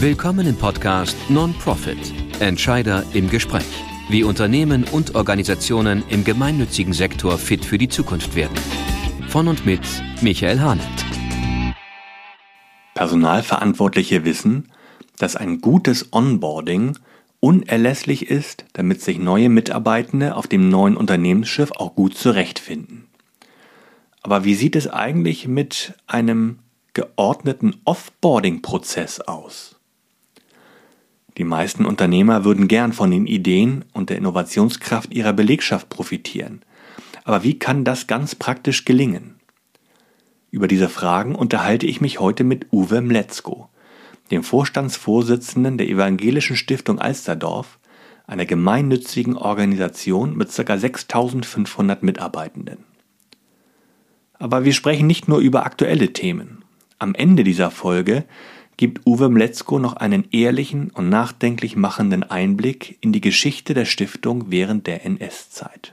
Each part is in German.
Willkommen im Podcast Non-Profit Entscheider im Gespräch. Wie Unternehmen und Organisationen im gemeinnützigen Sektor fit für die Zukunft werden. Von und mit Michael Hahnert. Personalverantwortliche wissen, dass ein gutes Onboarding unerlässlich ist, damit sich neue Mitarbeitende auf dem neuen Unternehmensschiff auch gut zurechtfinden. Aber wie sieht es eigentlich mit einem geordneten Offboarding-Prozess aus? Die meisten Unternehmer würden gern von den Ideen und der Innovationskraft ihrer Belegschaft profitieren. Aber wie kann das ganz praktisch gelingen? Über diese Fragen unterhalte ich mich heute mit Uwe Mletzko, dem Vorstandsvorsitzenden der Evangelischen Stiftung Alsterdorf, einer gemeinnützigen Organisation mit ca. 6500 Mitarbeitenden. Aber wir sprechen nicht nur über aktuelle Themen. Am Ende dieser Folge gibt Uwe Mletzko noch einen ehrlichen und nachdenklich machenden Einblick in die Geschichte der Stiftung während der NS-Zeit.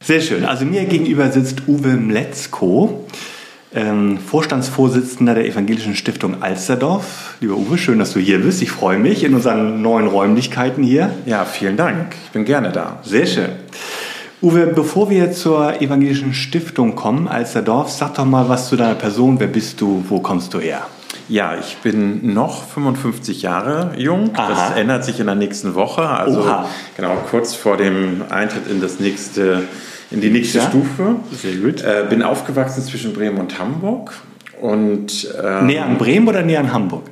Sehr schön. Also mir gegenüber sitzt Uwe Mletzko ähm, Vorstandsvorsitzender der Evangelischen Stiftung Alsterdorf. Lieber Uwe, schön, dass du hier bist. Ich freue mich in unseren neuen Räumlichkeiten hier. Ja, vielen Dank. Ich bin gerne da. Sehr schön. Uwe, bevor wir zur Evangelischen Stiftung kommen, Alsterdorf, sag doch mal was zu deiner Person. Wer bist du? Wo kommst du her? Ja, ich bin noch 55 Jahre jung. Aha. Das ändert sich in der nächsten Woche. Also Oha. genau kurz vor dem Eintritt in das nächste in die nächste ja, Stufe. Sehr gut. Äh, bin aufgewachsen zwischen Bremen und Hamburg. Und, ähm, näher an Bremen oder näher an Hamburg?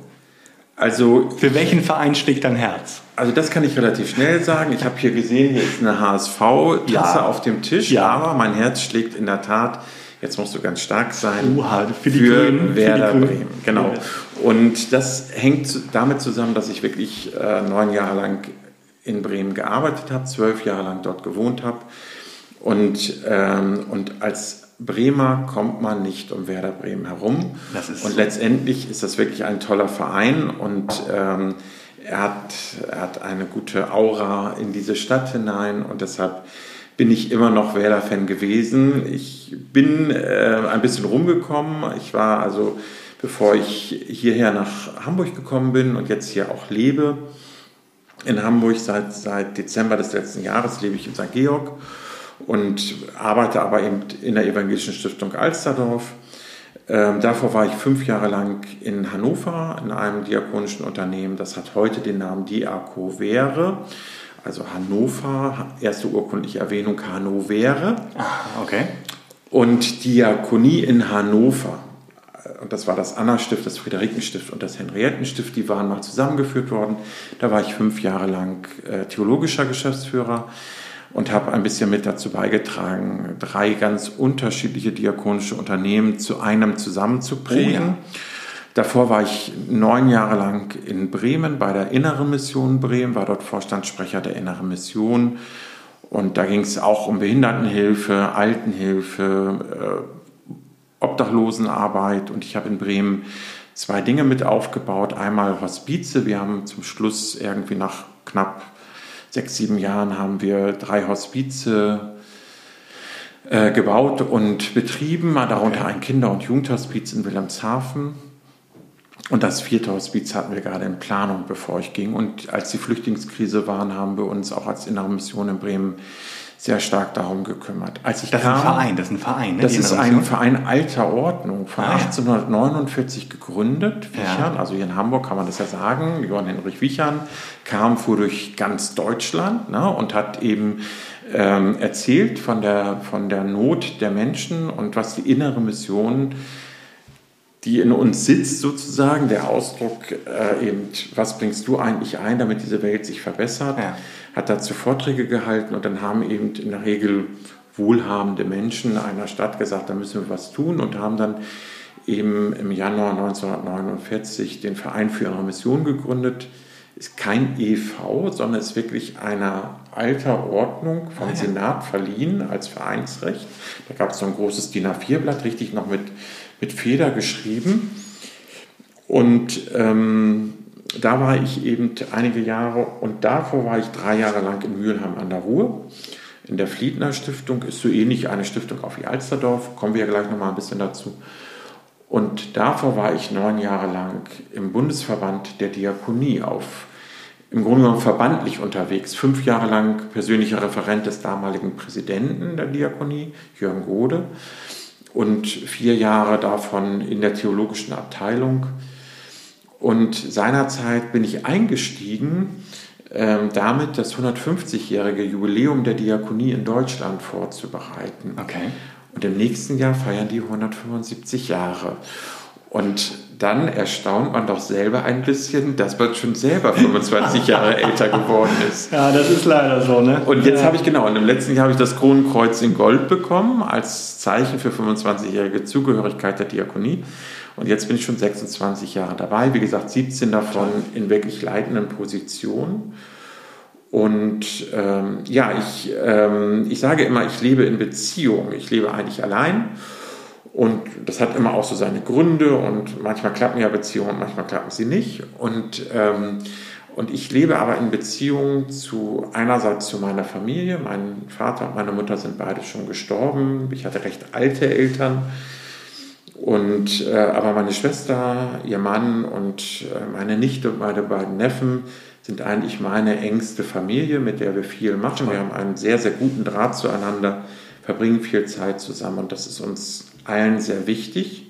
Also für welchen Verein schlägt dein Herz? Also das kann ich relativ schnell sagen. Ich habe hier gesehen, hier ist eine HSV-Tasse ja. auf dem Tisch, ja. aber mein Herz schlägt in der Tat. Jetzt musst du ganz stark sein. Uha, für, die für Grünen, Werder für die Bremen. Genau. Und das hängt damit zusammen, dass ich wirklich äh, neun Jahre lang in Bremen gearbeitet habe, zwölf Jahre lang dort gewohnt habe und, ähm, und als Bremer kommt man nicht um Werder Bremen herum. und letztendlich ist das wirklich ein toller Verein und ähm, er, hat, er hat eine gute Aura in diese Stadt hinein und deshalb bin ich immer noch Werder-Fan gewesen. Ich bin äh, ein bisschen rumgekommen. Ich war also, bevor ich hierher nach Hamburg gekommen bin und jetzt hier auch lebe, in Hamburg seit, seit Dezember des letzten Jahres lebe ich in St. Georg und arbeite aber eben in der Evangelischen Stiftung Alsterdorf. Ähm, davor war ich fünf Jahre lang in Hannover in einem diakonischen Unternehmen. Das hat heute den Namen Diakovere. Also Hannover, erste urkundliche Erwähnung Hannovere. Ah, okay. Und Diakonie in Hannover. Und das war das Anna-Stift, das Friederikenstift und das Henriettenstift. Die waren mal zusammengeführt worden. Da war ich fünf Jahre lang äh, theologischer Geschäftsführer und habe ein bisschen mit dazu beigetragen, drei ganz unterschiedliche diakonische Unternehmen zu einem zusammenzuprägen. Oh ja. Davor war ich neun Jahre lang in Bremen bei der Inneren Mission Bremen, war dort Vorstandssprecher der Inneren Mission. Und da ging es auch um Behindertenhilfe, Altenhilfe, äh, Obdachlosenarbeit. Und ich habe in Bremen zwei Dinge mit aufgebaut. Einmal Hospize. Wir haben zum Schluss irgendwie nach knapp sechs, sieben Jahren haben wir drei Hospize äh, gebaut und betrieben, darunter ein Kinder- und Jugendhospiz in Wilhelmshaven. Und das vierte Hospiz hatten wir gerade in Planung, bevor ich ging. Und als die Flüchtlingskrise war, haben wir uns auch als Innere Mission in Bremen sehr stark darum gekümmert. Als ich das kam, ist ein Verein, das ist ein Verein. Ne? Das ist ein Verein alter Ordnung, von ah, 1849 gegründet. Wichern, ja. also hier in Hamburg kann man das ja sagen. Johann Henrich Wichern kam, fuhr durch ganz Deutschland ne, und hat eben ähm, erzählt von der, von der Not der Menschen und was die innere Mission die in uns sitzt sozusagen, der Ausdruck äh, eben, was bringst du eigentlich ein, damit diese Welt sich verbessert. Ja hat dazu Vorträge gehalten und dann haben eben in der Regel wohlhabende Menschen einer Stadt gesagt, da müssen wir was tun und haben dann eben im Januar 1949 den Verein für ihre Mission gegründet. Ist kein EV, sondern ist wirklich einer alter Ordnung vom ah, ja. Senat verliehen als Vereinsrecht. Da gab es so ein großes DIN A4-Blatt, richtig noch mit, mit Feder geschrieben. Und ähm, da war ich eben einige Jahre und davor war ich drei Jahre lang in Mülheim an der Ruhr. In der Fliedner Stiftung ist so ähnlich eine Stiftung auf wie Alsterdorf, kommen wir ja gleich nochmal ein bisschen dazu. Und davor war ich neun Jahre lang im Bundesverband der Diakonie auf, im Grunde genommen verbandlich unterwegs. Fünf Jahre lang persönlicher Referent des damaligen Präsidenten der Diakonie, Jörn Gode, und vier Jahre davon in der theologischen Abteilung. Und seinerzeit bin ich eingestiegen, äh, damit das 150-jährige Jubiläum der Diakonie in Deutschland vorzubereiten. Okay. Und im nächsten Jahr feiern die 175 Jahre. Und dann erstaunt man doch selber ein bisschen, dass man schon selber 25 Jahre älter geworden ist. Ja, das ist leider so, ne? Und jetzt ja. habe ich genau, und im letzten Jahr habe ich das Kronenkreuz in Gold bekommen, als Zeichen für 25-jährige Zugehörigkeit der Diakonie. Und jetzt bin ich schon 26 Jahre dabei, wie gesagt, 17 davon in wirklich leitenden Positionen. Und ähm, ja, ich, ähm, ich sage immer, ich lebe in Beziehung. Ich lebe eigentlich allein. Und das hat immer auch so seine Gründe. Und manchmal klappen ja Beziehungen, manchmal klappen sie nicht. Und, ähm, und ich lebe aber in Beziehung zu einerseits zu meiner Familie. Mein Vater und meine Mutter sind beide schon gestorben. Ich hatte recht alte Eltern. Und, äh, aber meine Schwester, ihr Mann und äh, meine Nichte und meine beiden Neffen sind eigentlich meine engste Familie, mit der wir viel machen. Wir haben einen sehr, sehr guten Draht zueinander, verbringen viel Zeit zusammen und das ist uns allen sehr wichtig.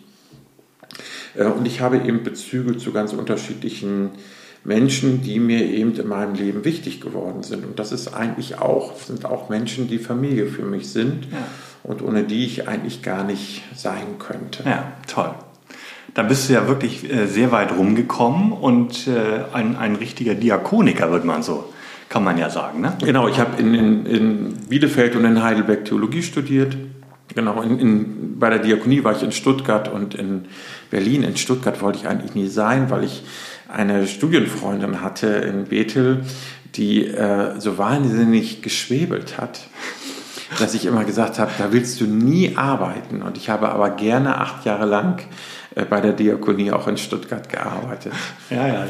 Äh, und ich habe eben Bezüge zu ganz unterschiedlichen Menschen, die mir eben in meinem Leben wichtig geworden sind. Und das ist eigentlich auch, sind auch Menschen, die Familie für mich sind. Ja und ohne die ich eigentlich gar nicht sein könnte. Ja, toll. Da bist du ja wirklich äh, sehr weit rumgekommen und äh, ein, ein richtiger Diakoniker, wird man so, kann man ja sagen. Ne? Genau, ich habe in, in, in, Bielefeld und in Heidelberg Theologie studiert. Genau, in, in, bei der Diakonie war ich in Stuttgart und in Berlin. In Stuttgart wollte ich eigentlich nie sein, weil ich eine Studienfreundin hatte in Bethel, die äh, so wahnsinnig geschwebelt hat dass ich immer gesagt habe, da willst du nie arbeiten. Und ich habe aber gerne acht Jahre lang äh, bei der Diakonie auch in Stuttgart gearbeitet. Ja, ja.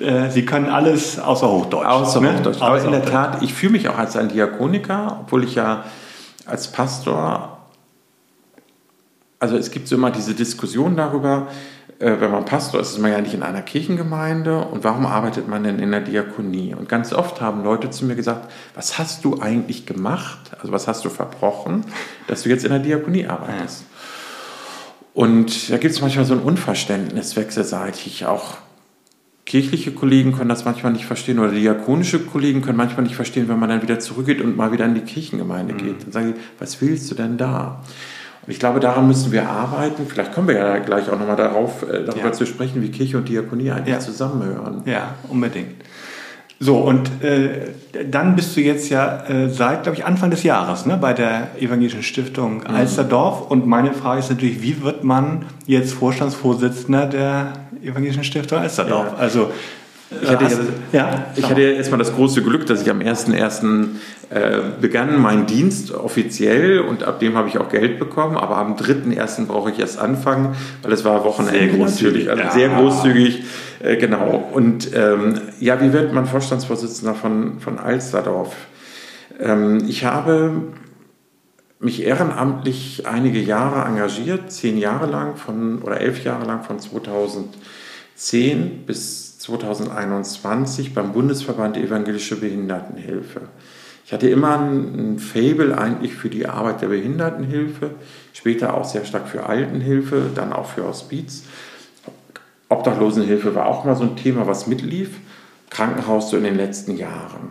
Äh, Sie können alles außer Hochdeutsch. Außer ne? Hochdeutsch. Aber außer in der Tat, ich fühle mich auch als ein Diakoniker, obwohl ich ja als Pastor, also es gibt so immer diese Diskussion darüber, äh, wenn man Pastor ist, ist man ja nicht in einer Kirchengemeinde und warum arbeitet man denn in der Diakonie? Und ganz oft haben Leute zu mir gesagt, was hast du eigentlich gemacht, also was hast du verbrochen, dass du jetzt in der Diakonie arbeitest? Und da gibt es manchmal so ein Unverständnis wechselseitig. Auch kirchliche Kollegen können das manchmal nicht verstehen oder diakonische Kollegen können manchmal nicht verstehen, wenn man dann wieder zurückgeht und mal wieder in die Kirchengemeinde geht. Dann sagen die, was willst du denn da? Und ich glaube, daran müssen wir arbeiten. Vielleicht kommen wir ja gleich auch nochmal darauf, äh, darüber ja. zu sprechen, wie Kirche und Diakonie eigentlich ja. zusammenhören. Ja, unbedingt. So, und äh, dann bist du jetzt ja äh, seit, glaube ich, Anfang des Jahres ne, bei der Evangelischen Stiftung mhm. Alsterdorf. Und meine Frage ist natürlich, wie wird man jetzt Vorstandsvorsitzender der Evangelischen Stiftung Alsterdorf? Ja. Also ich hatte, ja, ich hatte erstmal das große Glück, dass ich am 1.1. Äh, begann mein Dienst offiziell und ab dem habe ich auch Geld bekommen, aber am 3.1. brauche ich erst anfangen, weil es war Wochenende natürlich, also ja. sehr großzügig, äh, genau. Und ähm, ja, wie wird man Vorstandsvorsitzender von, von Alsterdorf? Ähm, ich habe mich ehrenamtlich einige Jahre engagiert, zehn Jahre lang von, oder elf Jahre lang von 2010 bis 2021 beim Bundesverband Evangelische Behindertenhilfe. Ich hatte immer ein Fable eigentlich für die Arbeit der Behindertenhilfe, später auch sehr stark für Altenhilfe, dann auch für Hospiz. Obdachlosenhilfe war auch mal so ein Thema, was mitlief. Krankenhaus so in den letzten Jahren.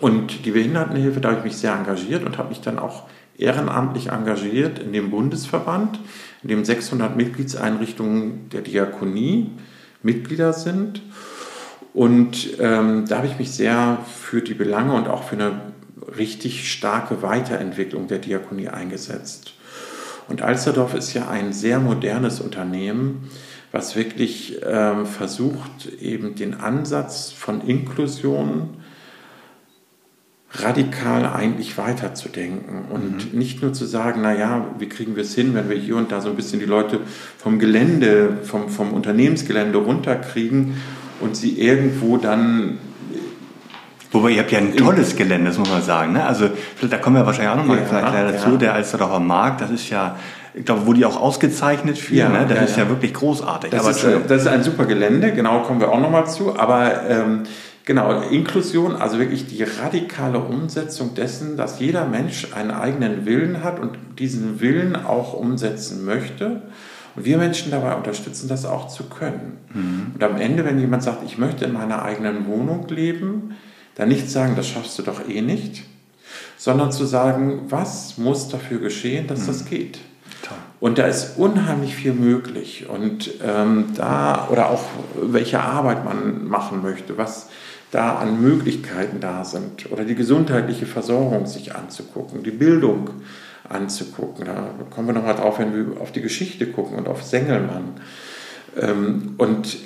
Und die Behindertenhilfe, da habe ich mich sehr engagiert und habe mich dann auch ehrenamtlich engagiert in dem Bundesverband, in dem 600 Mitgliedseinrichtungen der Diakonie Mitglieder sind. Und ähm, da habe ich mich sehr für die Belange und auch für eine richtig starke Weiterentwicklung der Diakonie eingesetzt. Und Alsterdorf ist ja ein sehr modernes Unternehmen, was wirklich ähm, versucht, eben den Ansatz von Inklusion radikal eigentlich weiterzudenken und mhm. nicht nur zu sagen, naja, wie kriegen wir es hin, wenn wir hier und da so ein bisschen die Leute vom Gelände, vom, vom Unternehmensgelände runterkriegen und sie irgendwo dann Wobei ihr habt ja ein tolles Gelände, das muss man sagen. Ne? Also da kommen wir wahrscheinlich auch nochmal ja, vielleicht dazu. Ja. Der Alsterdorfer Markt, das ist ja ich glaube, wurde die auch ausgezeichnet für. Ja, ne? Das ja, ist ja. ja. wirklich großartig. Das, Aber ist, äh, das ist ein super Gelände, genau, kommen wir auch nochmal zu. Aber ähm, genau, Inklusion, also wirklich die radikale Umsetzung dessen, dass jeder Mensch einen eigenen Willen hat und diesen Willen auch umsetzen möchte. Und wir Menschen dabei unterstützen, das auch zu können. Mhm. Und am Ende, wenn jemand sagt, ich möchte in meiner eigenen Wohnung leben, dann nicht sagen, das schaffst du doch eh nicht, sondern zu sagen, was muss dafür geschehen, dass das geht. Toll. Und da ist unheimlich viel möglich. Und ähm, da, oder auch welche Arbeit man machen möchte, was da an Möglichkeiten da sind. Oder die gesundheitliche Versorgung sich anzugucken, die Bildung anzugucken. Da kommen wir nochmal drauf, wenn wir auf die Geschichte gucken und auf Sengelmann. Ähm, und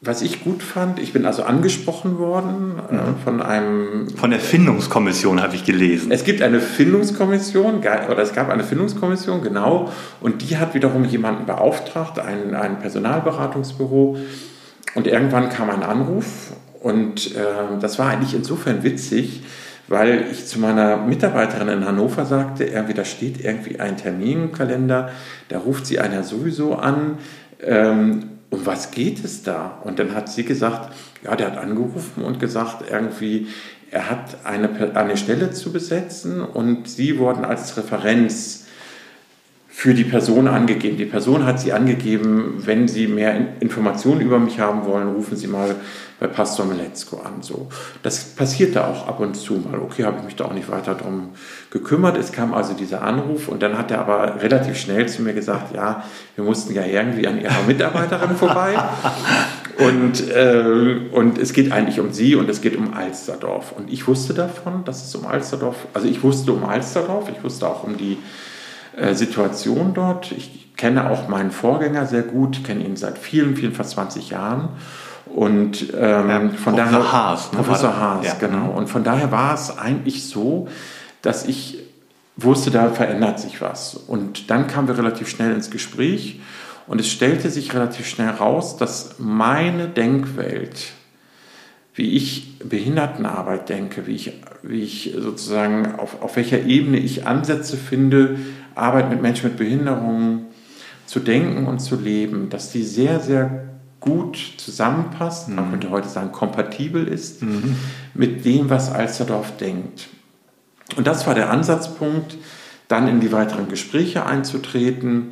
was ich gut fand, ich bin also angesprochen worden äh, von einem Von der Findungskommission habe ich gelesen. es gibt eine Findungskommission, oder es gab eine Findungskommission, genau, und die hat wiederum jemanden beauftragt, ein, ein Personalberatungsbüro. Und irgendwann kam ein Anruf und äh, das war eigentlich insofern witzig, weil ich zu meiner Mitarbeiterin in Hannover sagte, irgendwie, da steht irgendwie ein Termin im Kalender, da ruft sie einer sowieso an. Ähm, um was geht es da? Und dann hat sie gesagt, ja, der hat angerufen und gesagt, irgendwie, er hat eine, eine Stelle zu besetzen und sie wurden als Referenz für die Person angegeben. Die Person hat sie angegeben, wenn Sie mehr In- Informationen über mich haben wollen, rufen Sie mal bei Pastor Meletzko an. So. Das passierte auch ab und zu mal. Okay, habe ich mich da auch nicht weiter drum gekümmert. Es kam also dieser Anruf und dann hat er aber relativ schnell zu mir gesagt, ja, wir mussten ja irgendwie an Ihrer Mitarbeiterin vorbei. Und, äh, und es geht eigentlich um sie und es geht um Alsterdorf. Und ich wusste davon, dass es um Alsterdorf, also ich wusste um Alsterdorf, ich wusste auch um die Situation dort. Ich kenne auch meinen Vorgänger sehr gut, kenne ihn seit vielen, vielen, fast 20 Jahren. Und ähm, Ja, von Professor daher. Haas, ne, Professor Haas? Ja. genau. Und von daher war es eigentlich so, dass ich wusste, da verändert sich was. Und dann kamen wir relativ schnell ins Gespräch und es stellte sich relativ schnell raus, dass meine Denkwelt, wie ich Behindertenarbeit denke, wie ich, wie ich sozusagen auf, auf welcher Ebene ich Ansätze finde, Arbeit mit Menschen mit Behinderungen zu denken und zu leben, dass die sehr, sehr gut zusammenpasst, man könnte heute sagen kompatibel ist mit dem, was Alsterdorf denkt. Und das war der Ansatzpunkt, dann in die weiteren Gespräche einzutreten.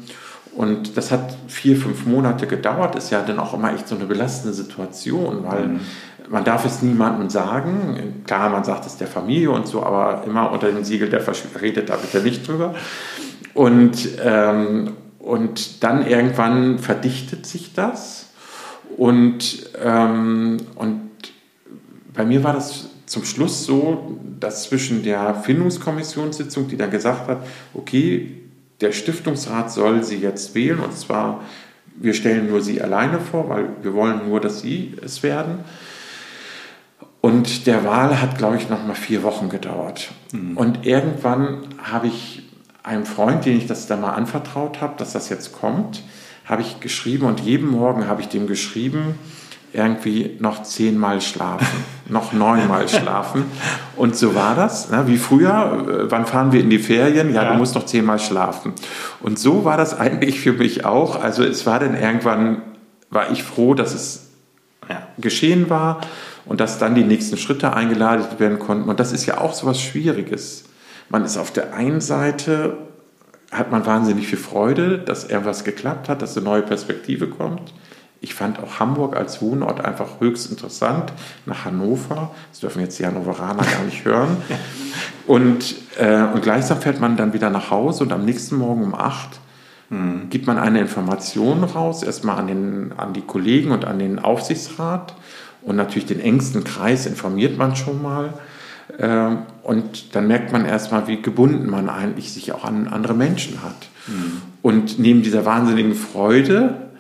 Und das hat vier, fünf Monate gedauert. Ist ja dann auch immer echt so eine belastende Situation, weil man darf es niemandem sagen. Klar, man sagt es der Familie und so, aber immer unter dem Siegel der Versch redet da bitte nicht drüber. Und, ähm, und dann irgendwann verdichtet sich das. Und, ähm, und bei mir war das zum Schluss so, dass zwischen der Findungskommissionssitzung, die dann gesagt hat, okay, der Stiftungsrat soll sie jetzt wählen, und zwar, wir stellen nur sie alleine vor, weil wir wollen nur, dass sie es werden. Und der Wahl hat, glaube ich, noch mal vier Wochen gedauert. Und irgendwann habe ich einem Freund, den ich das da mal anvertraut habe, dass das jetzt kommt, habe ich geschrieben und jeden Morgen habe ich dem geschrieben, irgendwie noch zehnmal schlafen, noch neunmal schlafen. Und so war das, ne? wie früher, äh, wann fahren wir in die Ferien? Ja, Ja. du musst noch zehnmal schlafen. Und so war das eigentlich für mich auch. Also es war dann irgendwann, war ich froh, dass es Ja. geschehen war und dass dann die nächsten Schritte eingeleitet werden konnten. Und das ist ja auch so was Schwieriges. Man ist auf der einen Seite, hat man wahnsinnig viel Freude, dass irgendwas geklappt hat, dass eine neue Perspektive kommt. Ich fand auch Hamburg als Wohnort einfach höchst interessant, nach Hannover. Das dürfen jetzt die Hannoveraner gar nicht hören. Und, äh, und gleichsam fährt man dann wieder nach Hause und am nächsten Morgen um acht gibt man eine Information raus, erstmal an, den, an die Kollegen und an den Aufsichtsrat und natürlich den engsten Kreis informiert man schon mal. Ähm, Und dann merkt man erstmal, wie gebunden man eigentlich sich auch an andere Menschen hat. Und neben dieser wahnsinnigen Freude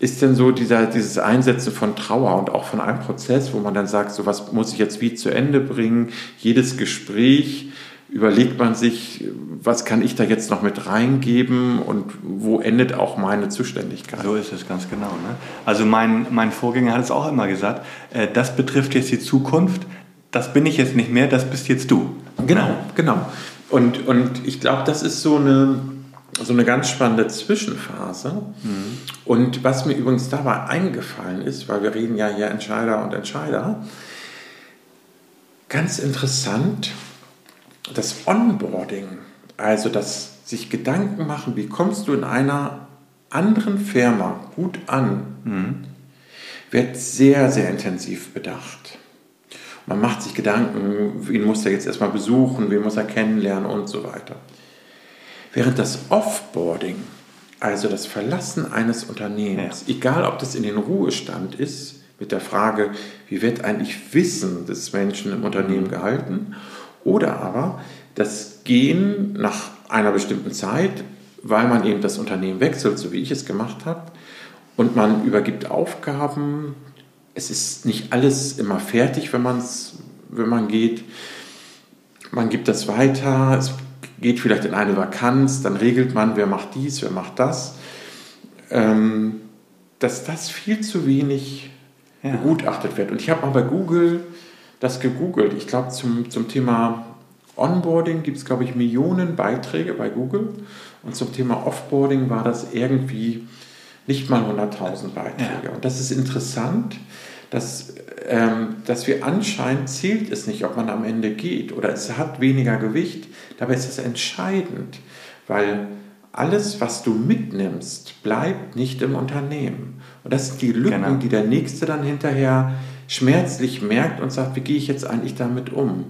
ist dann so dieser, dieses Einsetzen von Trauer und auch von einem Prozess, wo man dann sagt, so was muss ich jetzt wie zu Ende bringen. Jedes Gespräch überlegt man sich, was kann ich da jetzt noch mit reingeben und wo endet auch meine Zuständigkeit. So ist es ganz genau. Ne? Also mein, mein Vorgänger hat es auch immer gesagt, äh, das betrifft jetzt die Zukunft, das bin ich jetzt nicht mehr, das bist jetzt du. Genau, genau. Und, und ich glaube, das ist so eine, so eine ganz spannende Zwischenphase. Mhm. Und was mir übrigens dabei eingefallen ist, weil wir reden ja hier Entscheider und Entscheider, ganz interessant, das Onboarding, also das sich Gedanken machen, wie kommst du in einer anderen Firma gut an, mhm. wird sehr, sehr intensiv bedacht. Man macht sich Gedanken, wen muss er jetzt erstmal besuchen, wen muss er kennenlernen und so weiter. Während das Offboarding, also das Verlassen eines Unternehmens, ja. egal ob das in den Ruhestand ist, mit der Frage, wie wird eigentlich Wissen des Menschen im Unternehmen mhm. gehalten, oder aber das Gehen nach einer bestimmten Zeit, weil man eben das Unternehmen wechselt, so wie ich es gemacht habe, und man übergibt Aufgaben. Es ist nicht alles immer fertig, wenn, man's, wenn man geht. Man gibt das weiter, es geht vielleicht in eine Vakanz, dann regelt man, wer macht dies, wer macht das. Ähm, dass das viel zu wenig ja. begutachtet wird. Und ich habe mal bei Google das gegoogelt. Ich glaube, zum, zum Thema Onboarding gibt es, glaube ich, Millionen Beiträge bei Google. Und zum Thema Offboarding war das irgendwie nicht mal 100.000 Beiträge. Ja. Und das ist interessant, dass, ähm, dass wir anscheinend zählt es nicht, ob man am Ende geht oder es hat weniger Gewicht. Dabei ist es entscheidend, weil alles, was du mitnimmst, bleibt nicht im Unternehmen. Und das sind die Lücken, genau. die der Nächste dann hinterher schmerzlich merkt und sagt, wie gehe ich jetzt eigentlich damit um?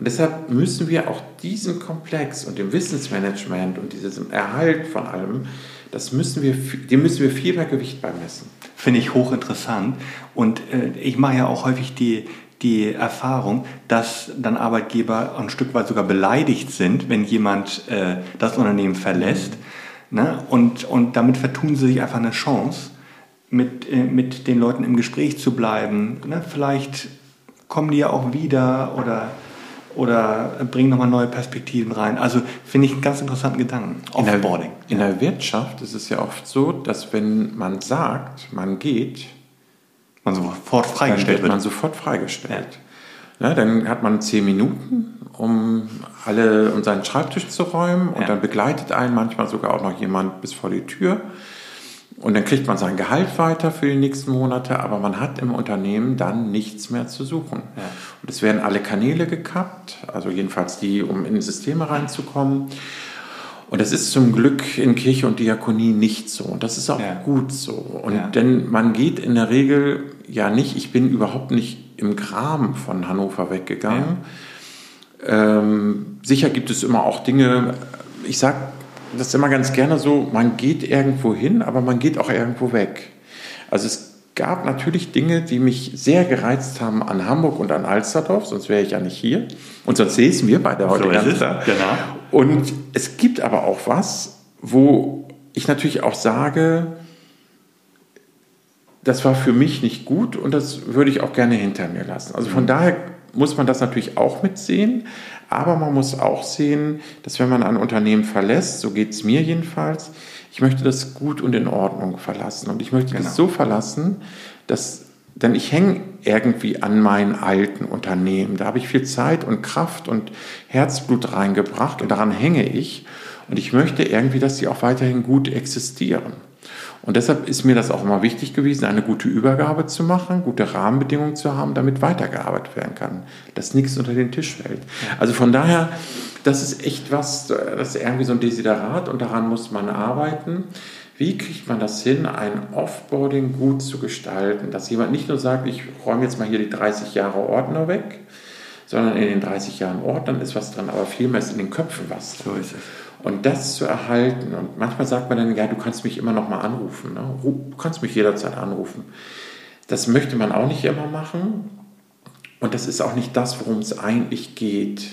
Und deshalb müssen wir auch diesen Komplex und dem Wissensmanagement und diesem Erhalt von allem, das müssen wir, dem müssen wir viel mehr Gewicht beimessen. Finde ich hochinteressant. Und äh, ich mache ja auch häufig die, die Erfahrung, dass dann Arbeitgeber ein Stück weit sogar beleidigt sind, wenn jemand äh, das Unternehmen verlässt. Mhm. Ne? Und, und damit vertun sie sich einfach eine Chance, mit, äh, mit den Leuten im Gespräch zu bleiben. Ne? Vielleicht kommen die ja auch wieder oder oder bringen nochmal neue Perspektiven rein. Also finde ich einen ganz interessanten Gedanken. Offboarding. In der, in der Wirtschaft ist es ja oft so, dass wenn man sagt, man geht, man sofort freigestellt wird. Man sofort freigestellt. Ja. Ja, dann hat man zehn Minuten, um alle um seinen Schreibtisch zu räumen und ja. dann begleitet einen manchmal sogar auch noch jemand bis vor die Tür. Und dann kriegt man sein Gehalt weiter für die nächsten Monate, aber man hat im Unternehmen dann nichts mehr zu suchen. Ja. Und es werden alle Kanäle gekappt, also jedenfalls die, um in Systeme reinzukommen. Und das ist zum Glück in Kirche und Diakonie nicht so. Und das ist auch ja. gut so. Und ja. denn man geht in der Regel ja nicht, ich bin überhaupt nicht im Graben von Hannover weggegangen. Ähm, sicher gibt es immer auch Dinge, ich sage das ist immer ganz gerne so, man geht irgendwo hin, aber man geht auch irgendwo weg. Also es gab natürlich Dinge, die mich sehr gereizt haben an Hamburg und an Alsterdorf, sonst wäre ich ja nicht hier. Und sonst säßen wir beide heute so ganz da. Genau. Und es gibt aber auch was, wo ich natürlich auch sage, das war für mich nicht gut und das würde ich auch gerne hinter mir lassen. Also von mhm. daher muss man das natürlich auch mitsehen. Aber man muss auch sehen, dass wenn man ein Unternehmen verlässt, so geht es mir jedenfalls, ich möchte das gut und in Ordnung verlassen. Und ich möchte genau. das so verlassen, dass, denn ich hänge irgendwie an meinen alten Unternehmen. Da habe ich viel Zeit und Kraft und Herzblut reingebracht und daran hänge ich. Und ich möchte irgendwie, dass sie auch weiterhin gut existieren. Und deshalb ist mir das auch immer wichtig gewesen, eine gute Übergabe zu machen, gute Rahmenbedingungen zu haben, damit weitergearbeitet werden kann, dass nichts unter den Tisch fällt. Also von daher, das ist echt was, das ist irgendwie so ein Desiderat und daran muss man arbeiten. Wie kriegt man das hin, ein Offboarding gut zu gestalten, dass jemand nicht nur sagt, ich räume jetzt mal hier die 30 Jahre Ordner weg, sondern in den 30 Jahren Ordnern ist was dran, aber vielmehr ist in den Köpfen was. So ist es. Und das zu erhalten. Und manchmal sagt man dann, ja, du kannst mich immer noch mal anrufen. Ne? Du kannst mich jederzeit anrufen. Das möchte man auch nicht immer machen. Und das ist auch nicht das, worum es eigentlich geht.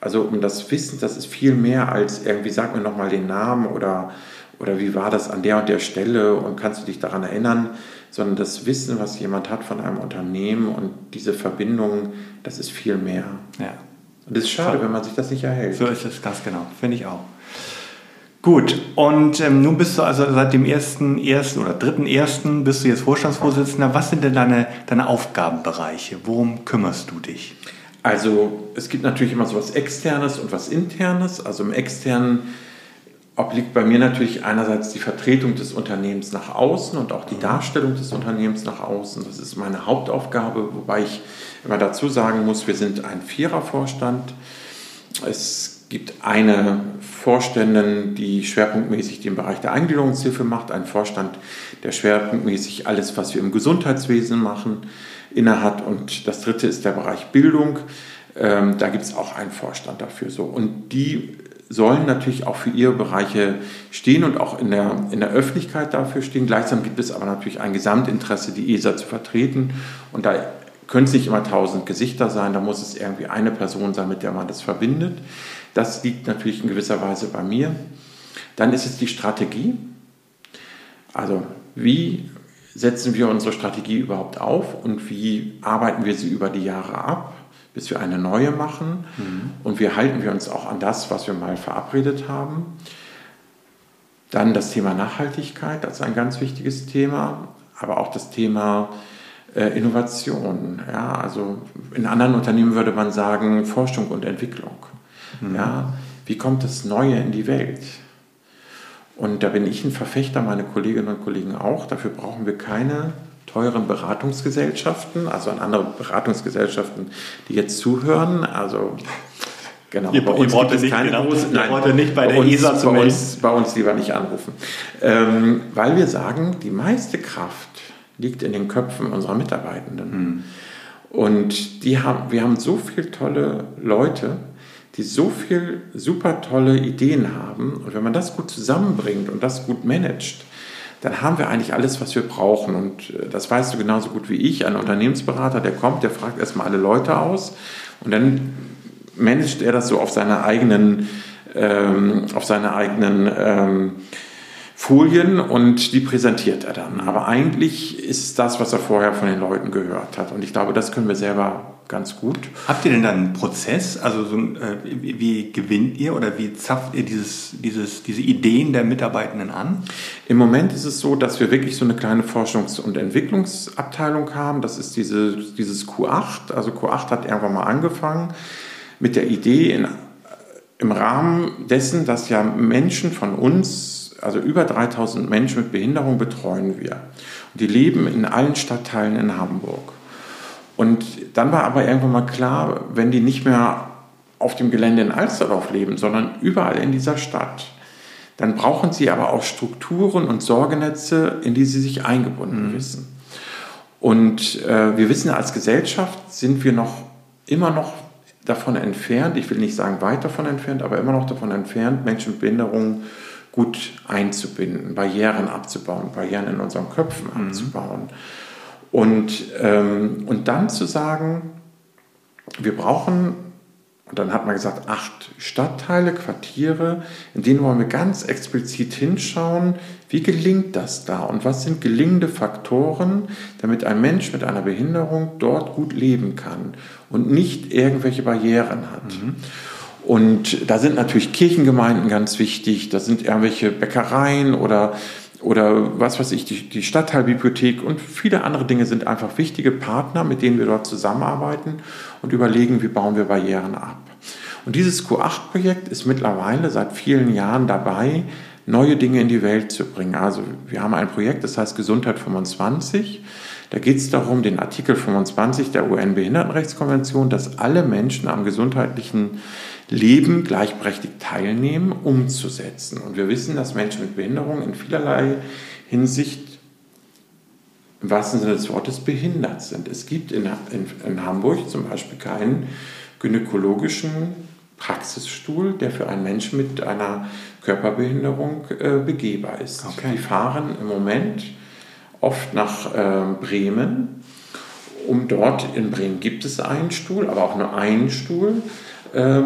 Also um das Wissen, das ist viel mehr als irgendwie, sag mir noch mal den Namen oder, oder wie war das an der und der Stelle und kannst du dich daran erinnern, sondern das Wissen, was jemand hat von einem Unternehmen und diese Verbindung, das ist viel mehr. Ja. Und es ist schade, wenn man sich das nicht erhält. So ist es, ganz genau. Finde ich auch. Gut, und ähm, nun bist du also seit dem ersten, ersten oder dritten ersten bist du jetzt Vorstandsvorsitzender. Was sind denn deine, deine Aufgabenbereiche? Worum kümmerst du dich? Also es gibt natürlich immer so was Externes und was Internes. Also im Externen obliegt bei mir natürlich einerseits die Vertretung des Unternehmens nach außen und auch die Darstellung des Unternehmens nach außen. Das ist meine Hauptaufgabe, wobei ich immer dazu sagen muss, wir sind ein Vierervorstand. Es gibt eine Vorständin, die schwerpunktmäßig den Bereich der Eingliederungshilfe macht, ein Vorstand, der schwerpunktmäßig alles, was wir im Gesundheitswesen machen, innehat. Und das dritte ist der Bereich Bildung. Ähm, da gibt es auch einen Vorstand dafür. So. Und die sollen natürlich auch für ihre Bereiche stehen und auch in der, in der Öffentlichkeit dafür stehen. Gleichzeitig gibt es aber natürlich ein Gesamtinteresse, die ESA zu vertreten. Und da können es nicht immer tausend Gesichter sein, da muss es irgendwie eine Person sein, mit der man das verbindet. Das liegt natürlich in gewisser Weise bei mir. Dann ist es die Strategie. Also wie setzen wir unsere Strategie überhaupt auf und wie arbeiten wir sie über die Jahre ab? bis wir eine neue machen. Mhm. Und wie halten wir uns auch an das, was wir mal verabredet haben. Dann das Thema Nachhaltigkeit, das ist ein ganz wichtiges Thema, aber auch das Thema äh, Innovation. Ja, also in anderen Unternehmen würde man sagen Forschung und Entwicklung. Mhm. Ja, wie kommt das Neue in die Welt? Und da bin ich ein Verfechter, meine Kolleginnen und Kollegen auch. Dafür brauchen wir keine teuren Beratungsgesellschaften, also an andere Beratungsgesellschaften, die jetzt zuhören. Also Genau, ihr, bei uns ihr es keine genau, große, nein, nicht bei, der uns, ESA zu bei uns, bei uns lieber nicht anrufen. Ähm, weil wir sagen, die meiste Kraft liegt in den Köpfen unserer Mitarbeitenden. Hm. Und die haben, wir haben so viele tolle Leute, die so viele super tolle Ideen haben. Und wenn man das gut zusammenbringt und das gut managt, dann haben wir eigentlich alles, was wir brauchen. Und äh, das weißt du genauso gut wie ich. Ein Unternehmensberater, der kommt, der fragt erstmal alle Leute aus und dann managt er das so auf seine eigenen, ähm, auf seine eigenen ähm, Folien und die präsentiert er dann. Aber eigentlich ist das, was er vorher von den Leuten gehört hat. Und ich glaube, das können wir selber ganz gut. Habt ihr denn dann einen Prozess? Also so, äh, wie, wie, gewinnt ihr oder wie zapft ihr dieses, dieses, diese Ideen der Mitarbeitenden an? Im Moment ist es so, dass wir wirklich so eine kleine Forschungs- und Entwicklungsabteilung haben. Das ist diese, dieses Q8. Also Q8 hat irgendwann mal angefangen mit der Idee in, im Rahmen dessen, dass ja Menschen von uns, also über 3000 Menschen mit Behinderung betreuen wir. Und die leben in allen Stadtteilen in Hamburg. Und dann war aber irgendwann mal klar, wenn die nicht mehr auf dem Gelände in Alsterdorf leben, sondern überall in dieser Stadt, dann brauchen sie aber auch Strukturen und Sorgenetze, in die sie sich eingebunden mhm. wissen. Und äh, wir wissen, als Gesellschaft sind wir noch immer noch davon entfernt, ich will nicht sagen weit davon entfernt, aber immer noch davon entfernt, Menschen mit Behinderungen gut einzubinden, Barrieren abzubauen, Barrieren in unseren Köpfen mhm. abzubauen. Und, ähm, und dann zu sagen, wir brauchen, und dann hat man gesagt, acht Stadtteile, Quartiere, in denen wollen wir ganz explizit hinschauen, wie gelingt das da und was sind gelingende Faktoren, damit ein Mensch mit einer Behinderung dort gut leben kann und nicht irgendwelche Barrieren hat. Mhm. Und da sind natürlich Kirchengemeinden ganz wichtig, da sind irgendwelche Bäckereien oder oder was weiß ich, die, die Stadtteilbibliothek und viele andere Dinge sind einfach wichtige Partner, mit denen wir dort zusammenarbeiten und überlegen, wie bauen wir Barrieren ab. Und dieses Q8-Projekt ist mittlerweile seit vielen Jahren dabei, neue Dinge in die Welt zu bringen. Also wir haben ein Projekt, das heißt Gesundheit 25. Da geht es darum, den Artikel 25 der UN-Behindertenrechtskonvention, dass alle Menschen am gesundheitlichen Leben gleichberechtigt teilnehmen, umzusetzen. Und wir wissen, dass Menschen mit Behinderung in vielerlei Hinsicht im wahrsten Sinne des Wortes behindert sind. Es gibt in, in, in Hamburg zum Beispiel keinen gynäkologischen Praxisstuhl, der für einen Menschen mit einer Körperbehinderung äh, begehbar ist. Okay. Die fahren im Moment oft nach äh, Bremen, um dort, in Bremen gibt es einen Stuhl, aber auch nur einen Stuhl,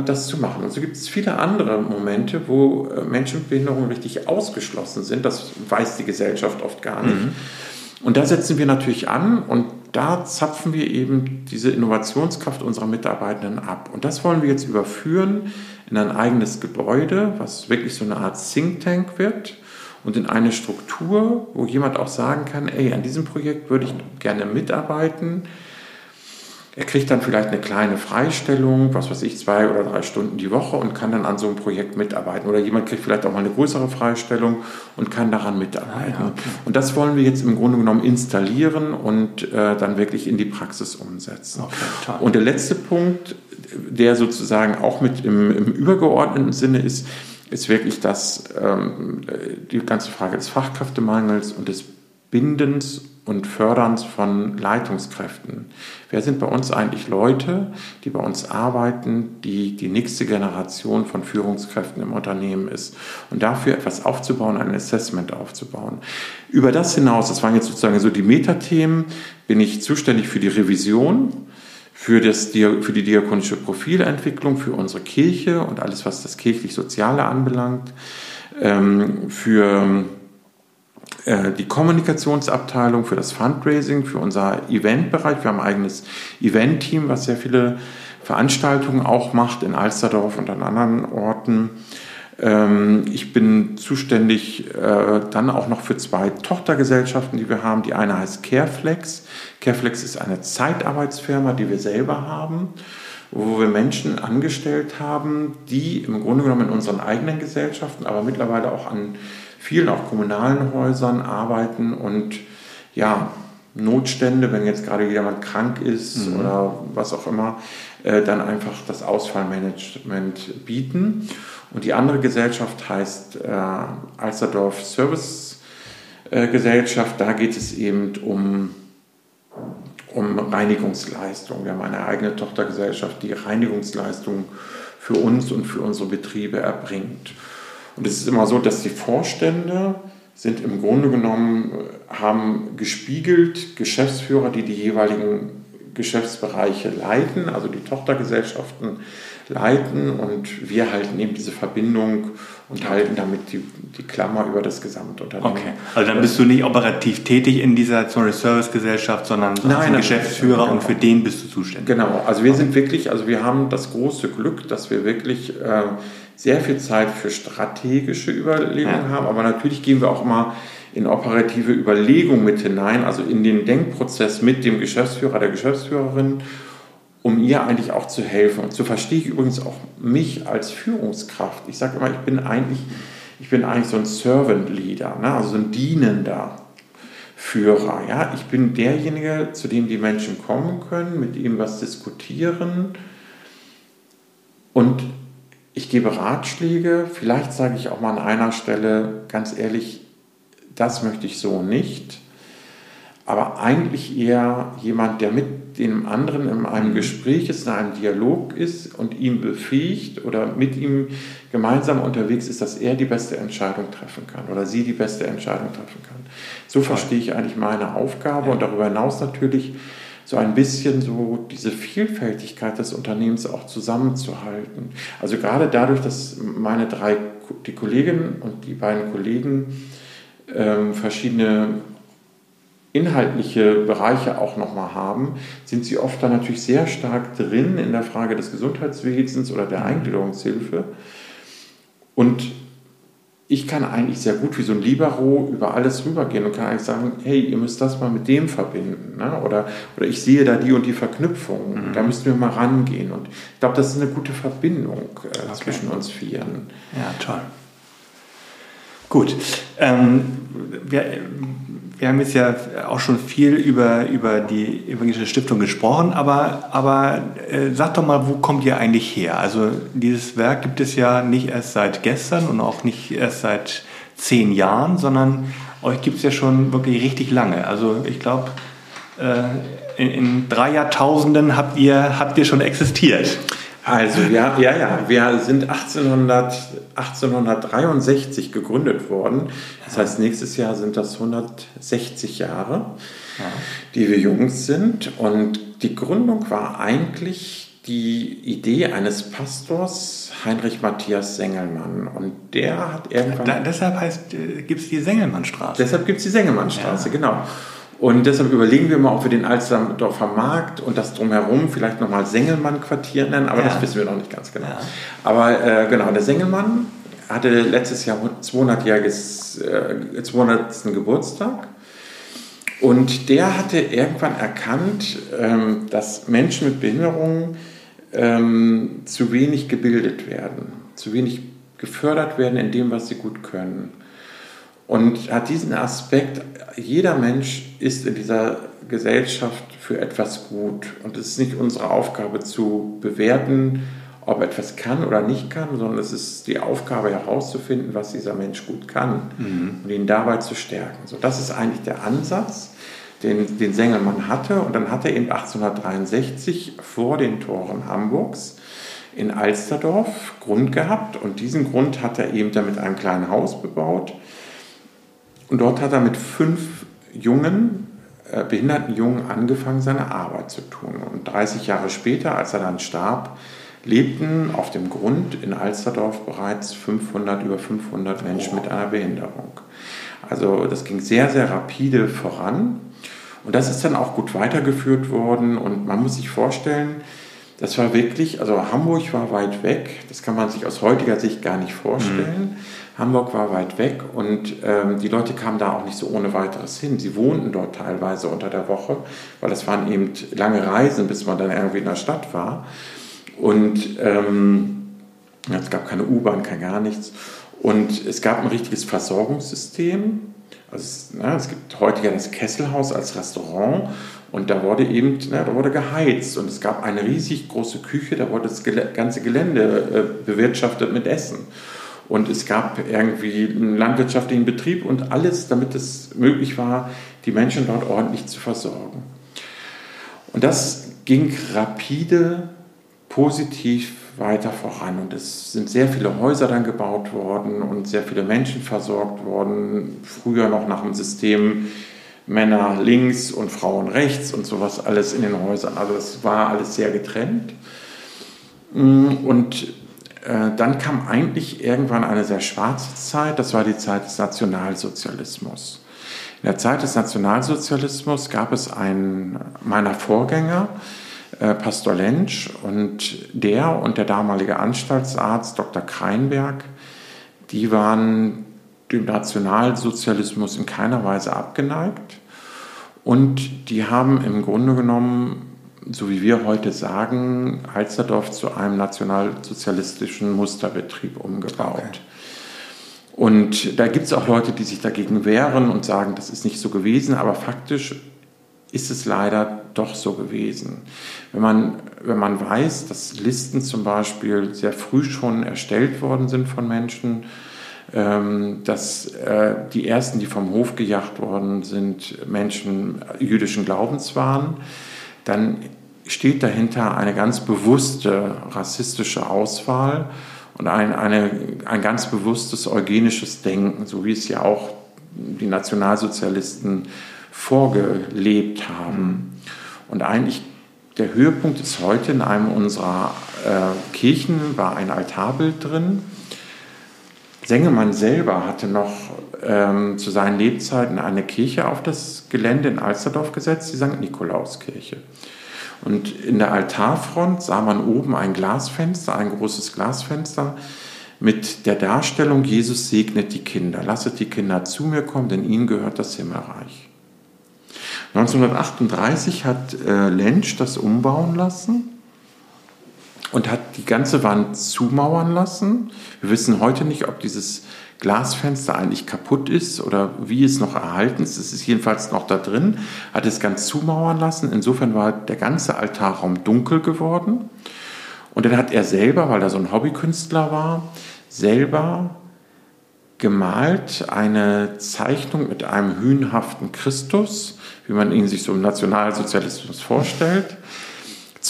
das zu machen. Und so gibt es viele andere Momente, wo äh, Menschen mit Behinderung richtig ausgeschlossen sind. Das weiß die Gesellschaft oft gar nicht. Mhm. Und da setzen wir natürlich an und da zapfen wir eben diese Innovationskraft unserer Mitarbeitenden ab. Und das wollen wir jetzt überführen in ein eigenes Gebäude, was wirklich so eine Art Think Tank wird und in eine Struktur, wo jemand auch sagen kann, ey, an diesem Projekt würde ich gerne mitarbeiten er kriegt dann vielleicht eine kleine Freistellung, was weiß ich, zwei oder drei Stunden die Woche und kann dann an so einem Projekt mitarbeiten. Oder jemand kriegt vielleicht auch mal eine größere Freistellung und kann daran mitarbeiten. Ah, ja, okay. Und das wollen wir jetzt im Grunde genommen installieren und äh, dann wirklich in die Praxis umsetzen. Okay, und der letzte Punkt, der sozusagen auch mit im, im übergeordneten Sinne ist, ist wirklich das, ähm, die ganze Frage des Fachkräftemangels und des Bindens und Förderns von Leitungskräften. Wer sind bei uns eigentlich Leute, die bei uns arbeiten, die die nächste Generation von Führungskräften im Unternehmen ist? Und dafür etwas aufzubauen, ein Assessment aufzubauen. Über das hinaus, das waren jetzt sozusagen so die Metathemen, bin ich zuständig für die Revision, für, das, für die diakonische Profilentwicklung, für unsere Kirche und alles, was das kirchlich-soziale anbelangt, ähm, für die Kommunikationsabteilung für das Fundraising, für unser Eventbereich. Wir haben ein eigenes Event-Team, was sehr viele Veranstaltungen auch macht in Alsterdorf und an anderen Orten. Ähm, ich bin zuständig äh, dann auch noch für zwei Tochtergesellschaften, die wir haben. Die eine heißt Careflex. Careflex ist eine Zeitarbeitsfirma, die wir selber haben wo wir Menschen angestellt haben, die im Grunde genommen in unseren eigenen Gesellschaften, aber mittlerweile auch an vielen auch kommunalen Häusern arbeiten und ja, Notstände, wenn jetzt gerade jemand krank ist mhm. oder was auch immer, äh, dann einfach das Ausfallmanagement bieten. Und die andere Gesellschaft heißt äh, Alsterdorf Service äh, Gesellschaft. Da geht es eben um, um Reinigungsleistung. Wir haben eine eigene Tochtergesellschaft, die Reinigungsleistung für uns und für unsere Betriebe erbringt. Und es ist immer so, dass die Vorstände sind im Grunde genommen, haben gespiegelt Geschäftsführer, die die jeweiligen Geschäftsbereiche leiten, also die Tochtergesellschaften leiten. Und wir halten eben diese Verbindung und halten damit die, die Klammer über das Gesamtunternehmen. Okay, also dann bist du nicht operativ tätig in dieser Servicegesellschaft, sondern Nein, Geschäftsführer genau. und für den bist du zuständig. Genau, also wir sind wirklich, also wir haben das große Glück, dass wir wirklich äh, sehr viel Zeit für strategische Überlegungen ja. haben, aber natürlich gehen wir auch immer in operative Überlegungen mit hinein, also in den Denkprozess mit dem Geschäftsführer, der Geschäftsführerin, um ihr eigentlich auch zu helfen. Und so verstehe ich übrigens auch mich als Führungskraft. Ich sage immer, ich bin eigentlich, ich bin eigentlich so ein Servant Leader, ne? also so ein dienender Führer. Ja? Ich bin derjenige, zu dem die Menschen kommen können, mit ihm was diskutieren und ich gebe Ratschläge, vielleicht sage ich auch mal an einer Stelle ganz ehrlich, das möchte ich so nicht, aber eigentlich eher jemand, der mit dem anderen in einem mhm. Gespräch ist, in einem Dialog ist und ihn befähigt oder mit ihm gemeinsam unterwegs ist, dass er die beste Entscheidung treffen kann oder sie die beste Entscheidung treffen kann. So verstehe ich eigentlich meine Aufgabe und darüber hinaus natürlich so ein bisschen so diese Vielfältigkeit des Unternehmens auch zusammenzuhalten. Also gerade dadurch, dass meine drei, die Kolleginnen und die beiden Kollegen ähm, verschiedene inhaltliche Bereiche auch nochmal haben, sind sie oft dann natürlich sehr stark drin in der Frage des Gesundheitswesens oder der mhm. Eingliederungshilfe. Und ich kann eigentlich sehr gut wie so ein Libero über alles rübergehen und kann eigentlich sagen, hey, ihr müsst das mal mit dem verbinden. Ne? Oder, oder ich sehe da die und die Verknüpfung, mhm. da müssten wir mal rangehen. Und ich glaube, das ist eine gute Verbindung äh, okay. zwischen uns Vieren. Ja, toll. Gut. Ähm, wir, wir haben jetzt ja auch schon viel über, über die Evangelische Stiftung gesprochen, aber, aber äh, sag doch mal, wo kommt ihr eigentlich her? Also dieses Werk gibt es ja nicht erst seit gestern und auch nicht erst seit zehn Jahren, sondern euch gibt es ja schon wirklich richtig lange. Also ich glaube, äh, in, in, drei Jahrtausenden habt ihr, habt ihr schon existiert. Also ja, ja, ja, wir sind 1800, 1863 gegründet worden. Das heißt, nächstes Jahr sind das 160 Jahre, die wir Jungs sind. Und die Gründung war eigentlich die Idee eines Pastors, Heinrich Matthias Sengelmann. Und der hat irgendwann... Da, deshalb heißt, äh, gibt es die Sengelmannstraße. Deshalb gibt es die Sengelmannstraße, ja. genau. Und deshalb überlegen wir mal, ob wir den Alsterdorfer Markt und das drumherum vielleicht nochmal Sengelmann-Quartier nennen, aber ja. das wissen wir noch nicht ganz genau. Ja. Aber äh, genau, der Sengelmann hatte letztes Jahr 200-jähriges, äh, 200. Geburtstag Und der hatte irgendwann erkannt, ähm, dass Menschen mit Behinderungen ähm, zu wenig gebildet werden, zu wenig gefördert werden in dem, was sie gut können. Und hat diesen Aspekt, jeder Mensch ist in dieser Gesellschaft für etwas gut. Und es ist nicht unsere Aufgabe zu bewerten, ob etwas kann oder nicht kann, sondern es ist die Aufgabe herauszufinden, was dieser Mensch gut kann mhm. und ihn dabei zu stärken. So, das ist eigentlich der Ansatz, den, den Sengelmann hatte. Und dann hat er eben 1863 vor den Toren Hamburgs in Alsterdorf Grund gehabt. Und diesen Grund hat er eben dann mit einem kleinen Haus bebaut. Und dort hat er mit fünf Jungen, äh, behinderten Jungen angefangen, seine Arbeit zu tun. Und 30 Jahre später, als er dann starb, lebten auf dem Grund in Alsterdorf bereits 500, über 500 Menschen mit einer Behinderung. Also das ging sehr, sehr rapide voran. Und das ist dann auch gut weitergeführt worden. Und man muss sich vorstellen, das war wirklich, also Hamburg war weit weg, das kann man sich aus heutiger Sicht gar nicht vorstellen. Mhm. Hamburg war weit weg und ähm, die Leute kamen da auch nicht so ohne weiteres hin. Sie wohnten dort teilweise unter der Woche, weil das waren eben lange Reisen, bis man dann irgendwie in der Stadt war. Und ähm, es gab keine U-Bahn, kein gar nichts. Und es gab ein richtiges Versorgungssystem. Also es, na, es gibt heute ja das Kesselhaus als Restaurant und da wurde eben, na, da wurde geheizt und es gab eine riesig große Küche, da wurde das ganze Gelände äh, bewirtschaftet mit Essen. Und es gab irgendwie einen landwirtschaftlichen Betrieb und alles, damit es möglich war, die Menschen dort ordentlich zu versorgen. Und das ging rapide positiv weiter voran. Und es sind sehr viele Häuser dann gebaut worden und sehr viele Menschen versorgt worden. Früher noch nach dem System Männer links und Frauen rechts und sowas alles in den Häusern. Also es war alles sehr getrennt. Und dann kam eigentlich irgendwann eine sehr schwarze Zeit, das war die Zeit des Nationalsozialismus. In der Zeit des Nationalsozialismus gab es einen meiner Vorgänger, äh, Pastor Lentsch, und der und der damalige Anstaltsarzt Dr. Kreinberg, die waren dem Nationalsozialismus in keiner Weise abgeneigt. Und die haben im Grunde genommen, so wie wir heute sagen, Alsterdorf zu einem nationalsozialistischen Musterbetrieb umgebaut. Okay. Und da gibt es auch Leute, die sich dagegen wehren und sagen, das ist nicht so gewesen, aber faktisch ist es leider doch so gewesen. Wenn man, wenn man weiß, dass Listen zum Beispiel sehr früh schon erstellt worden sind von Menschen, ähm, dass äh, die ersten, die vom Hof gejagt worden sind, Menschen jüdischen Glaubens waren, dann steht dahinter eine ganz bewusste rassistische Auswahl und ein, eine, ein ganz bewusstes eugenisches Denken, so wie es ja auch die Nationalsozialisten vorgelebt haben. Und eigentlich der Höhepunkt ist heute in einem unserer äh, Kirchen war ein Altarbild drin. Sengemann selber hatte noch ähm, zu seinen Lebzeiten eine Kirche auf das Gelände in Alsterdorf gesetzt, die St. Nikolauskirche. Und in der Altarfront sah man oben ein Glasfenster, ein großes Glasfenster mit der Darstellung, Jesus segnet die Kinder. Lasset die Kinder zu mir kommen, denn ihnen gehört das Himmelreich. 1938 hat äh, Lentsch das umbauen lassen und hat die ganze Wand zumauern lassen. Wir wissen heute nicht, ob dieses Glasfenster eigentlich kaputt ist oder wie es noch erhalten ist. Es ist jedenfalls noch da drin, hat es ganz zumauern lassen. Insofern war der ganze Altarraum dunkel geworden. Und dann hat er selber, weil er so ein Hobbykünstler war, selber gemalt eine Zeichnung mit einem hühnhaften Christus wie man ihn sich so im Nationalsozialismus vorstellt.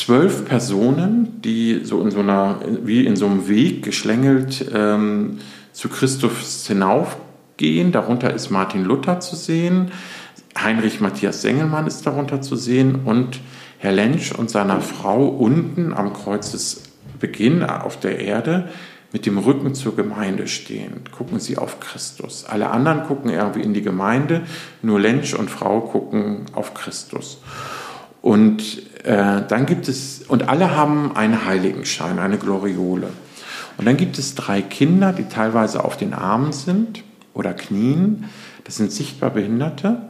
Zwölf Personen, die so in so einer, wie in so einem Weg geschlängelt ähm, zu Christus hinaufgehen. Darunter ist Martin Luther zu sehen, Heinrich Matthias Sengelmann ist darunter zu sehen und Herr Lentsch und seiner Frau unten am Kreuzesbeginn auf der Erde mit dem Rücken zur Gemeinde stehen. Gucken sie auf Christus. Alle anderen gucken irgendwie in die Gemeinde, nur Lensch und Frau gucken auf Christus. Und äh, dann gibt es, und alle haben einen Heiligenschein, eine Gloriole. Und dann gibt es drei Kinder, die teilweise auf den Armen sind oder knien. Das sind sichtbar Behinderte.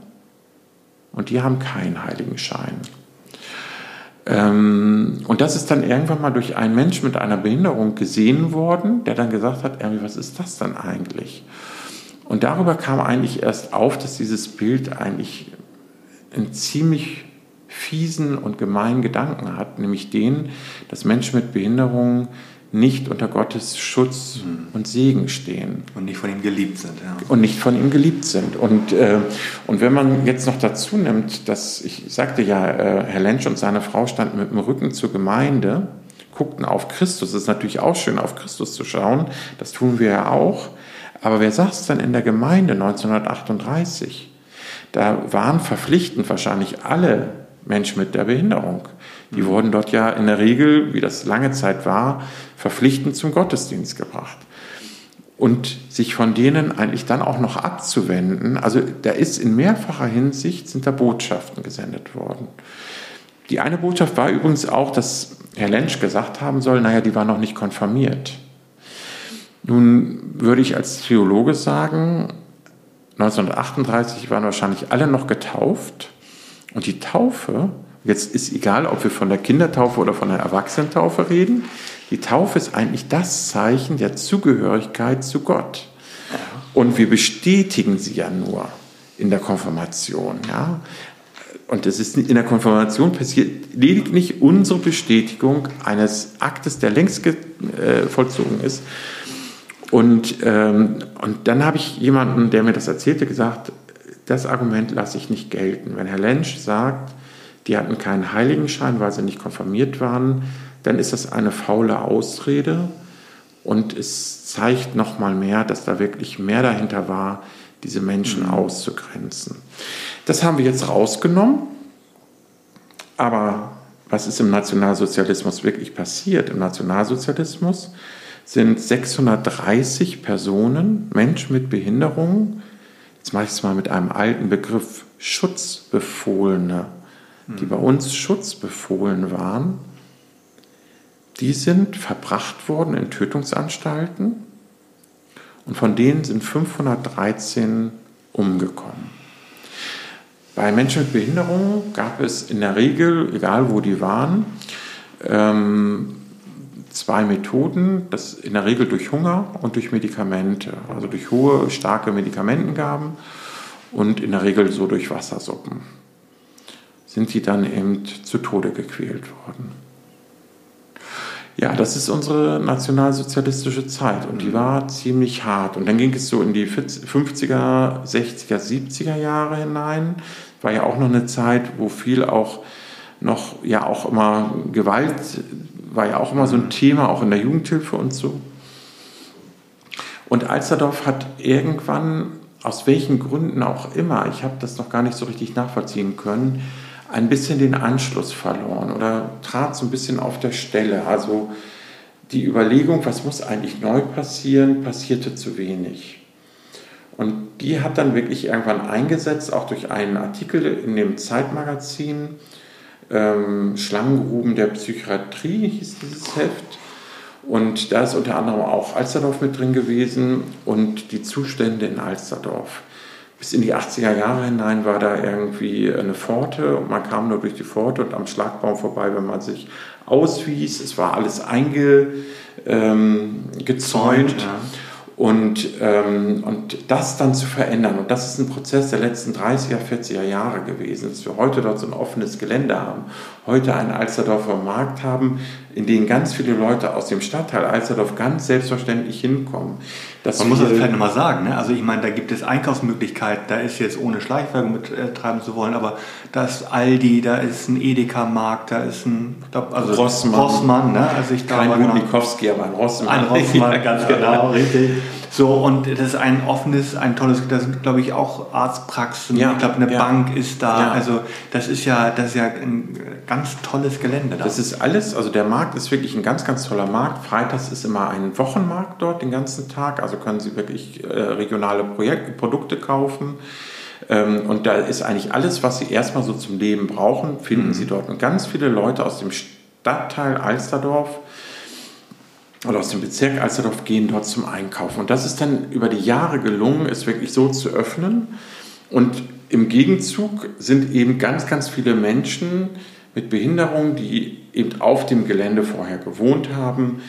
und die haben keinen Heiligenschein. Ähm, und das ist dann irgendwann mal durch einen Menschen mit einer Behinderung gesehen worden, der dann gesagt hat, irgendwie, was ist das dann eigentlich? Und darüber kam eigentlich erst auf, dass dieses Bild eigentlich einen ziemlich fiesen und gemeinen Gedanken hat, nämlich den, dass Menschen mit Behinderungen nicht unter Gottes Schutz mhm. und Segen stehen. Und nicht von ihm geliebt sind. Ja. Und nicht von ihm geliebt sind. Und, äh, und wenn man jetzt noch dazu nimmt, dass, ich sagte ja, äh, Herr Lensch und seine Frau standen mit dem Rücken zur Gemeinde, guckten auf Christus. Es ist natürlich auch schön, auf Christus zu schauen. Das tun wir ja auch. Aber wer saß dann in der Gemeinde 1938? Da waren verpflichtend wahrscheinlich alle Menschen mit der Behinderung. Die wurden dort ja in der Regel, wie das lange Zeit war, verpflichtend zum Gottesdienst gebracht. Und sich von denen eigentlich dann auch noch abzuwenden, also da ist in mehrfacher Hinsicht sind da Botschaften gesendet worden. Die eine Botschaft war übrigens auch, dass Herr Lensch gesagt haben soll, naja, die war noch nicht konfirmiert. Nun würde ich als Theologe sagen, 1938 waren wahrscheinlich alle noch getauft und die Taufe Jetzt ist egal, ob wir von der Kindertaufe oder von der Erwachsenentaufe reden. Die Taufe ist eigentlich das Zeichen der Zugehörigkeit zu Gott. Und wir bestätigen sie ja nur in der Konfirmation. Ja? Und es ist in der Konfirmation passiert lediglich unsere Bestätigung eines Aktes, der längst äh, vollzogen ist. Und, ähm, und dann habe ich jemanden, der mir das erzählte, gesagt, das Argument lasse ich nicht gelten. Wenn Herr Lensch sagt, die hatten keinen Heiligenschein, weil sie nicht konfirmiert waren, dann ist das eine faule Ausrede und es zeigt nochmal mehr, dass da wirklich mehr dahinter war, diese Menschen mhm. auszugrenzen. Das haben wir jetzt rausgenommen, aber was ist im Nationalsozialismus wirklich passiert? Im Nationalsozialismus sind 630 Personen, Menschen mit Behinderungen, jetzt mache ich es mal mit einem alten Begriff, Schutzbefohlene die bei uns schutzbefohlen waren, die sind verbracht worden in Tötungsanstalten und von denen sind 513 umgekommen. Bei Menschen mit Behinderungen gab es in der Regel, egal wo die waren, ähm, zwei Methoden, das in der Regel durch Hunger und durch Medikamente, also durch hohe, starke Medikamentengaben und in der Regel so durch Wassersuppen sind sie dann eben zu Tode gequält worden. Ja, das ist unsere nationalsozialistische Zeit und die war ziemlich hart. Und dann ging es so in die 50er, 60er, 70er Jahre hinein. War ja auch noch eine Zeit, wo viel auch noch, ja auch immer Gewalt war ja auch immer so ein Thema, auch in der Jugendhilfe und so. Und Alsterdorf hat irgendwann, aus welchen Gründen auch immer, ich habe das noch gar nicht so richtig nachvollziehen können, ein bisschen den Anschluss verloren oder trat so ein bisschen auf der Stelle. Also die Überlegung, was muss eigentlich neu passieren, passierte zu wenig. Und die hat dann wirklich irgendwann eingesetzt, auch durch einen Artikel in dem Zeitmagazin, ähm, Schlangengruben der Psychiatrie hieß dieses Heft. Und da ist unter anderem auch Alsterdorf mit drin gewesen und die Zustände in Alsterdorf bis in die 80er Jahre hinein war da irgendwie eine Pforte und man kam nur durch die Pforte und am Schlagbaum vorbei, wenn man sich auswies. Es war alles eingezäunt. Ähm, ja. Und, ähm, und das dann zu verändern, und das ist ein Prozess der letzten 30er, 40er Jahre gewesen, dass wir heute dort so ein offenes Gelände haben, heute einen Alsterdorfer Markt haben, in den ganz viele Leute aus dem Stadtteil Alsterdorf ganz selbstverständlich hinkommen. Man muss das vielleicht nochmal sagen, ne? also ich meine, da gibt es Einkaufsmöglichkeiten, da ist jetzt ohne Schleichwerbung betreiben zu wollen, aber da ist Aldi, da ist ein Edeka-Markt, da ist ein glaub, also Rossmann, Rossmann ne? also ich Kein Budnikowski, aber ein Rossmann. Ein Rossmann, ganz genau, richtig. So, und das ist ein offenes, ein tolles, da sind, glaube ich, auch Arztpraxen. Ja, ich glaube, eine ja. Bank ist da. Ja. Also, das ist ja, das ist ja ein ganz tolles Gelände da. Das ist alles, also der Markt ist wirklich ein ganz, ganz toller Markt. Freitags ist immer ein Wochenmarkt dort den ganzen Tag. Also können Sie wirklich äh, regionale Projek Produkte kaufen. Ähm, und da ist eigentlich alles, was Sie erstmal so zum Leben brauchen, finden mhm. Sie dort. Und ganz viele Leute aus dem Stadtteil Alsterdorf oder aus dem Bezirk Alsterdorf gehen dort zum Einkaufen. Und das ist dann über die Jahre gelungen, es wirklich so zu öffnen. Und im Gegenzug sind eben ganz, ganz viele Menschen mit Behinderung, die eben auf dem Gelände vorher gewohnt haben,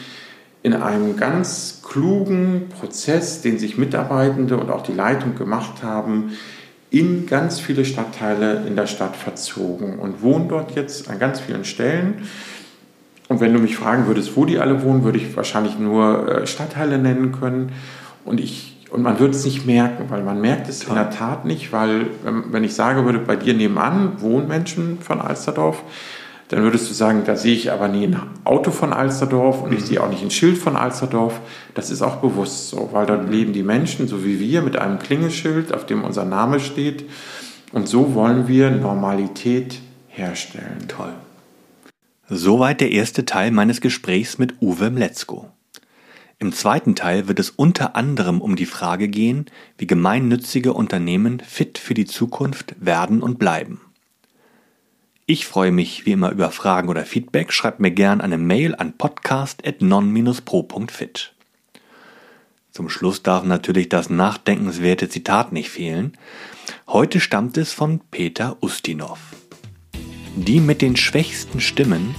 in einem ganz klugen Prozess, den sich Mitarbeitende und auch die Leitung gemacht haben, in ganz viele Stadtteile in der Stadt verzogen und wohnen dort jetzt an ganz vielen Stellen. Und wenn du mich fragen würdest, wo die alle wohnen, würde ich wahrscheinlich nur äh, Stadtteile nennen können. Und ich und man würde es nicht merken, weil man merkt es Toll. in der Tat nicht, weil wenn ich sage würde, bei dir nebenan wohnen Menschen von Alsterdorf, dann würdest du sagen, da sehe ich aber nie ein Auto von Alsterdorf und mhm. ich sehe auch nicht ein Schild von Alsterdorf. Das ist auch bewusst so, weil dort mhm. leben die Menschen, so wie wir, mit einem Klingelschild, auf dem unser Name steht. Und so wollen wir Normalität herstellen. Toll. Soweit der erste Teil meines Gesprächs mit Uwe Mletzko. Im zweiten Teil wird es unter anderem um die Frage gehen, wie gemeinnützige Unternehmen fit für die Zukunft werden und bleiben. Ich freue mich wie immer über Fragen oder Feedback. Schreibt mir gern eine Mail an podcast.non-pro.fit. Zum Schluss darf natürlich das nachdenkenswerte Zitat nicht fehlen. Heute stammt es von Peter Ustinov. Die mit den schwächsten Stimmen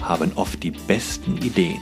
haben oft die besten Ideen.